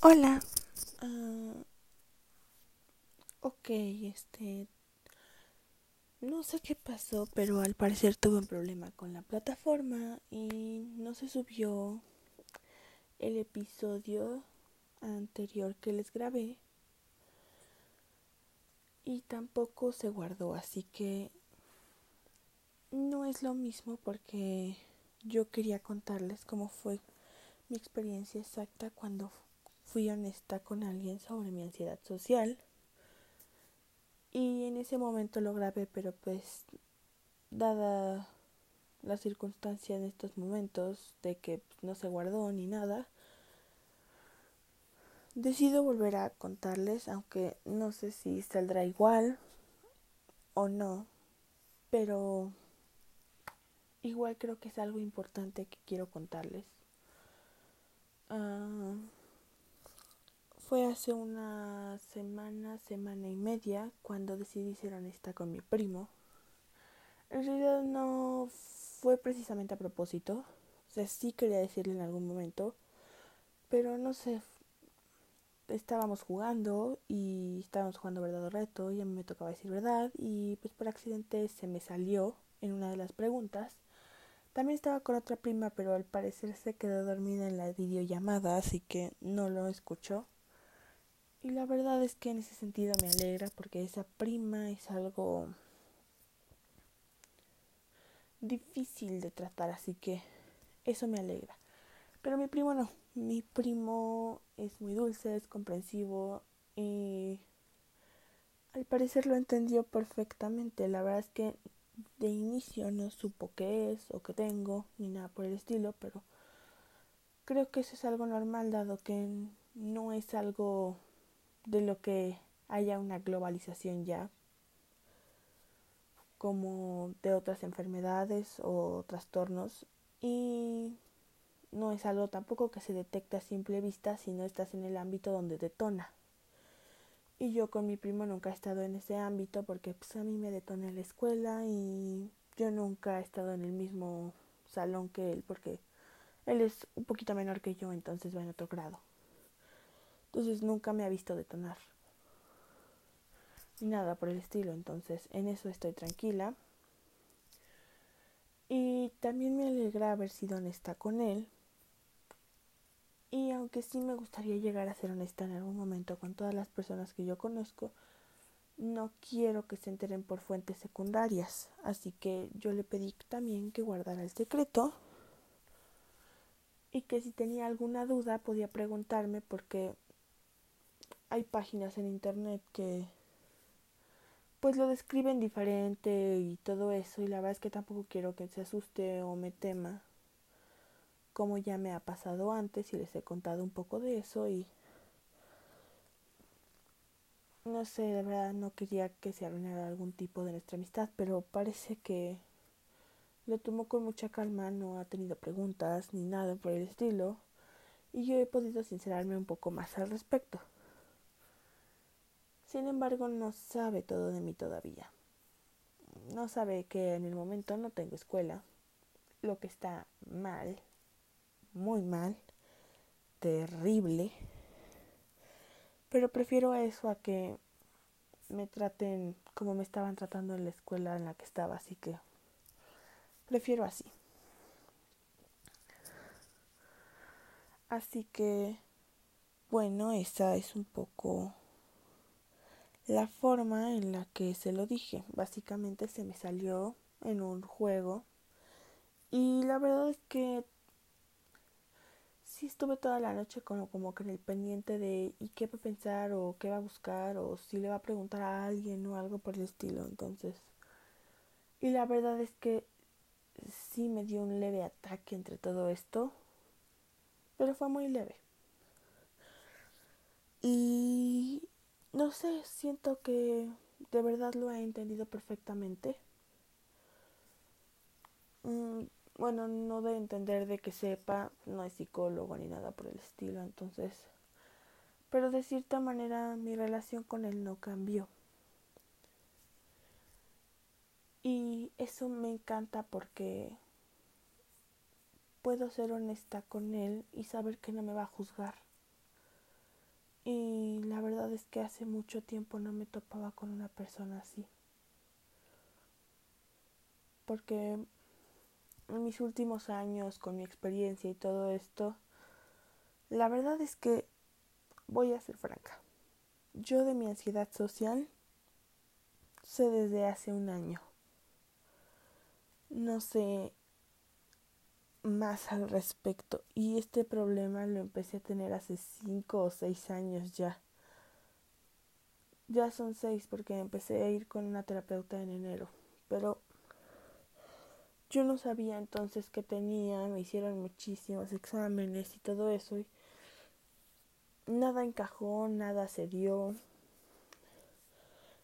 Hola. Ah, ok, este... No sé qué pasó, pero al parecer tuve un problema con la plataforma y no se subió el episodio anterior que les grabé y tampoco se guardó, así que no es lo mismo porque yo quería contarles cómo fue mi experiencia exacta cuando fui honesta con alguien sobre mi ansiedad social. Y en ese momento lo grabé, pero pues dada la circunstancia en estos momentos de que no se guardó ni nada, decido volver a contarles, aunque no sé si saldrá igual o no, pero igual creo que es algo importante que quiero contarles. Uh, fue hace una semana, semana y media, cuando decidí ser honesta con mi primo. En realidad no fue precisamente a propósito. O sea, sí quería decirle en algún momento. Pero no sé. Estábamos jugando y estábamos jugando verdad o reto y a mí me tocaba decir verdad y pues por accidente se me salió en una de las preguntas. También estaba con otra prima, pero al parecer se quedó dormida en la videollamada, así que no lo escuchó. Y la verdad es que en ese sentido me alegra porque esa prima es algo difícil de tratar, así que eso me alegra. Pero mi primo no, mi primo es muy dulce, es comprensivo y al parecer lo entendió perfectamente. La verdad es que de inicio no supo qué es o qué tengo, ni nada por el estilo, pero creo que eso es algo normal dado que no es algo de lo que haya una globalización ya, como de otras enfermedades o trastornos, y no es algo tampoco que se detecte a simple vista si no estás en el ámbito donde detona. Y yo con mi primo nunca he estado en ese ámbito porque pues a mí me detona en la escuela y yo nunca he estado en el mismo salón que él porque él es un poquito menor que yo, entonces va en otro grado. Entonces nunca me ha visto detonar. Ni nada por el estilo. Entonces en eso estoy tranquila. Y también me alegra haber sido honesta con él. Y aunque sí me gustaría llegar a ser honesta en algún momento con todas las personas que yo conozco, no quiero que se enteren por fuentes secundarias. Así que yo le pedí también que guardara el secreto y que si tenía alguna duda podía preguntarme porque hay páginas en internet que pues lo describen diferente y todo eso y la verdad es que tampoco quiero que se asuste o me tema como ya me ha pasado antes y les he contado un poco de eso y no sé, de verdad no quería que se arruinara algún tipo de nuestra amistad, pero parece que lo tomó con mucha calma, no ha tenido preguntas ni nada por el estilo y yo he podido sincerarme un poco más al respecto. Sin embargo, no sabe todo de mí todavía. No sabe que en el momento no tengo escuela, lo que está mal, muy mal, terrible. Pero prefiero eso a que me traten como me estaban tratando en la escuela en la que estaba, así que prefiero así. Así que, bueno, esa es un poco la forma en la que se lo dije. Básicamente se me salió en un juego y la verdad es que sí estuve toda la noche como, como que en el pendiente de y qué va a pensar o qué va a buscar o si le va a preguntar a alguien o algo por el estilo. Entonces, y la verdad es que sí me dio un leve ataque entre todo esto, pero fue muy leve. Y no sé, siento que de verdad lo he entendido perfectamente. Mm, bueno, no de entender de que sepa, no es psicólogo ni nada por el estilo, entonces, pero de cierta manera mi relación con él no cambió. Y eso me encanta porque puedo ser honesta con él y saber que no me va a juzgar Y la verdad es que hace mucho tiempo no me topaba con una persona así. Porque en mis últimos años, con mi experiencia y todo esto, la verdad es que voy a ser franca. Yo de mi ansiedad social sé desde hace un año. No sé más al respecto y este problema lo empecé a tener hace cinco o seis años ya. Ya son seis porque empecé a ir con una terapeuta en enero, pero yo no sabía entonces qué tenía, me hicieron muchísimos exámenes y todo eso y nada encajó, nada se dio.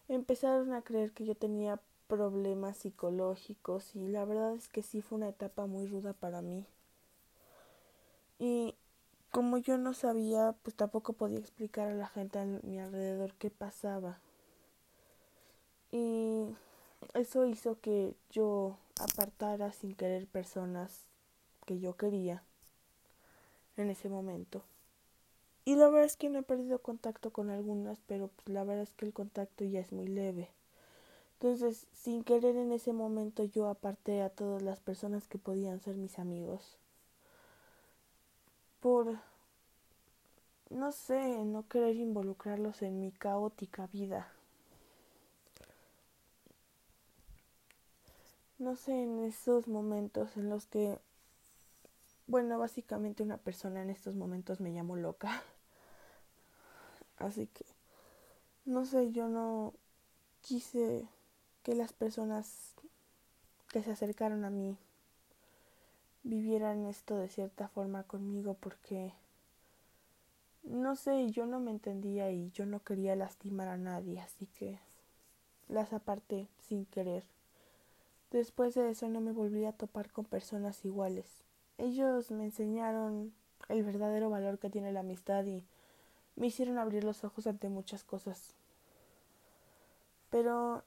Empezaron a creer que yo tenía problemas psicológicos y la verdad es que sí fue una etapa muy ruda para mí. Y como yo no sabía, pues tampoco podía explicar a la gente a mi alrededor qué pasaba. Y eso hizo que yo apartara sin querer personas que yo quería en ese momento. Y la verdad es que no he perdido contacto con algunas, pero pues la verdad es que el contacto ya es muy leve. Entonces, sin querer en ese momento yo aparté a todas las personas que podían ser mis amigos. Por, no sé, no querer involucrarlos en mi caótica vida. No sé, en esos momentos en los que, bueno, básicamente una persona en estos momentos me llamo loca. Así que, no sé, yo no quise que las personas que se acercaron a mí vivieran esto de cierta forma conmigo porque no sé, yo no me entendía y yo no quería lastimar a nadie, así que las aparté sin querer. Después de eso no me volví a topar con personas iguales. Ellos me enseñaron el verdadero valor que tiene la amistad y me hicieron abrir los ojos ante muchas cosas. Pero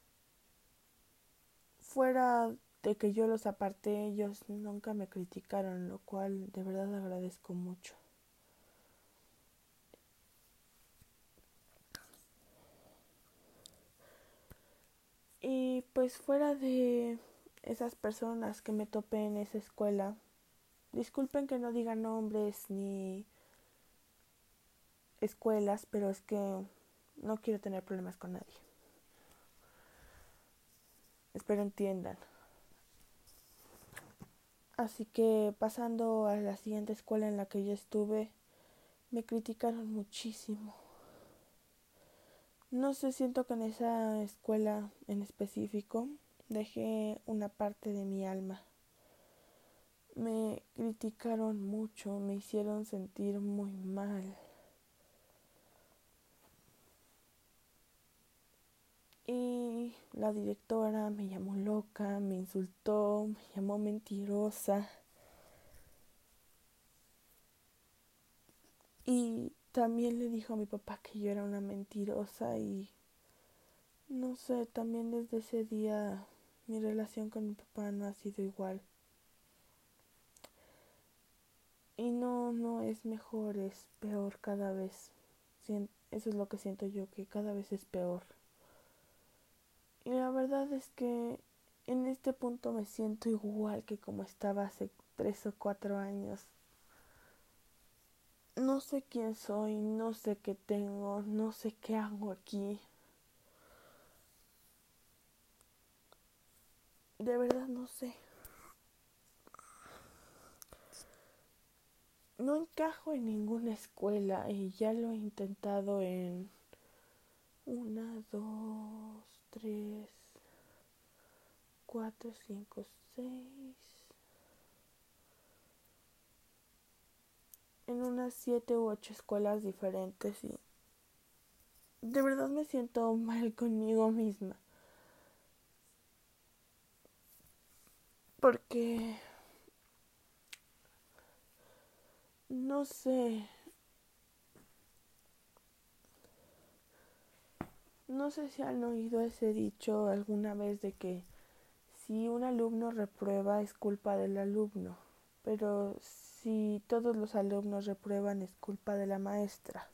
fuera de que yo los aparté, ellos nunca me criticaron, lo cual de verdad agradezco mucho. Y pues fuera de esas personas que me topé en esa escuela, disculpen que no diga nombres ni escuelas, pero es que no quiero tener problemas con nadie. Espero entiendan. Así que pasando a la siguiente escuela en la que yo estuve, me criticaron muchísimo. No sé, siento que en esa escuela en específico dejé una parte de mi alma. Me criticaron mucho, me hicieron sentir muy mal. Y la directora me llamó loca, me insultó, me llamó mentirosa. Y también le dijo a mi papá que yo era una mentirosa y no sé, también desde ese día mi relación con mi papá no ha sido igual. Y no, no es mejor, es peor cada vez. Eso es lo que siento yo, que cada vez es peor. Y la verdad es que en este punto me siento igual que como estaba hace tres o cuatro años. No sé quién soy, no sé qué tengo, no sé qué hago aquí. De verdad no sé. No encajo en ninguna escuela y ya lo he intentado en una, dos, tres, cuatro, cinco, seis. En unas siete u ocho escuelas diferentes y de verdad me siento mal conmigo misma. Porque no sé, No sé si han oído ese dicho alguna vez de que si un alumno reprueba es culpa del alumno, pero si todos los alumnos reprueban es culpa de la maestra.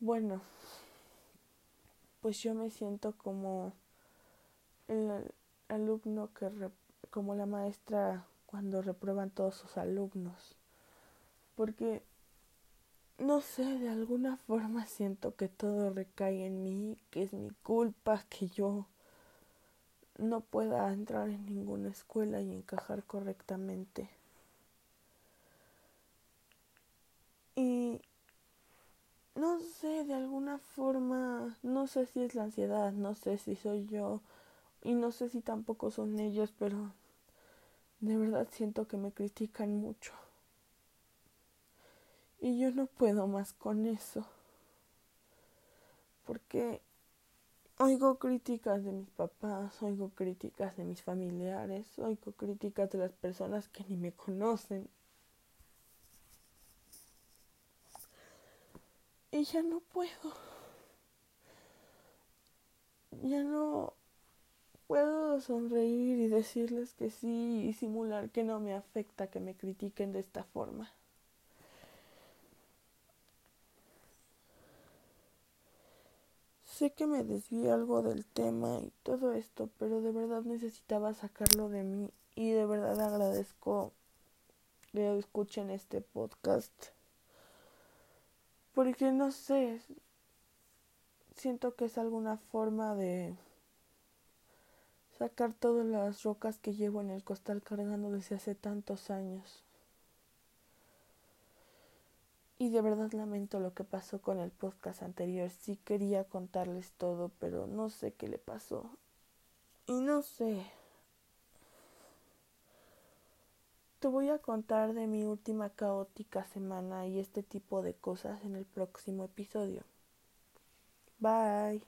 Bueno, pues yo me siento como el alumno que, como la maestra cuando reprueban todos sus alumnos. Porque, no sé, de alguna forma siento que todo recae en mí, que es mi culpa, que yo no pueda entrar en ninguna escuela y encajar correctamente. Y no sé, de alguna forma, no sé si es la ansiedad, no sé si soy yo y no sé si tampoco son ellos, pero de verdad siento que me critican mucho. Y yo no puedo más con eso. Porque oigo críticas de mis papás, oigo críticas de mis familiares, oigo críticas de las personas que ni me conocen. Y ya no puedo. Ya no puedo sonreír y decirles que sí y simular que no me afecta que me critiquen de esta forma. Sé que me desvié algo del tema y todo esto, pero de verdad necesitaba sacarlo de mí y de verdad agradezco que escuchen este podcast. Porque no sé, siento que es alguna forma de sacar todas las rocas que llevo en el costal cargando desde hace tantos años. Y de verdad lamento lo que pasó con el podcast anterior. Sí quería contarles todo, pero no sé qué le pasó. Y no sé. Te voy a contar de mi última caótica semana y este tipo de cosas en el próximo episodio. Bye.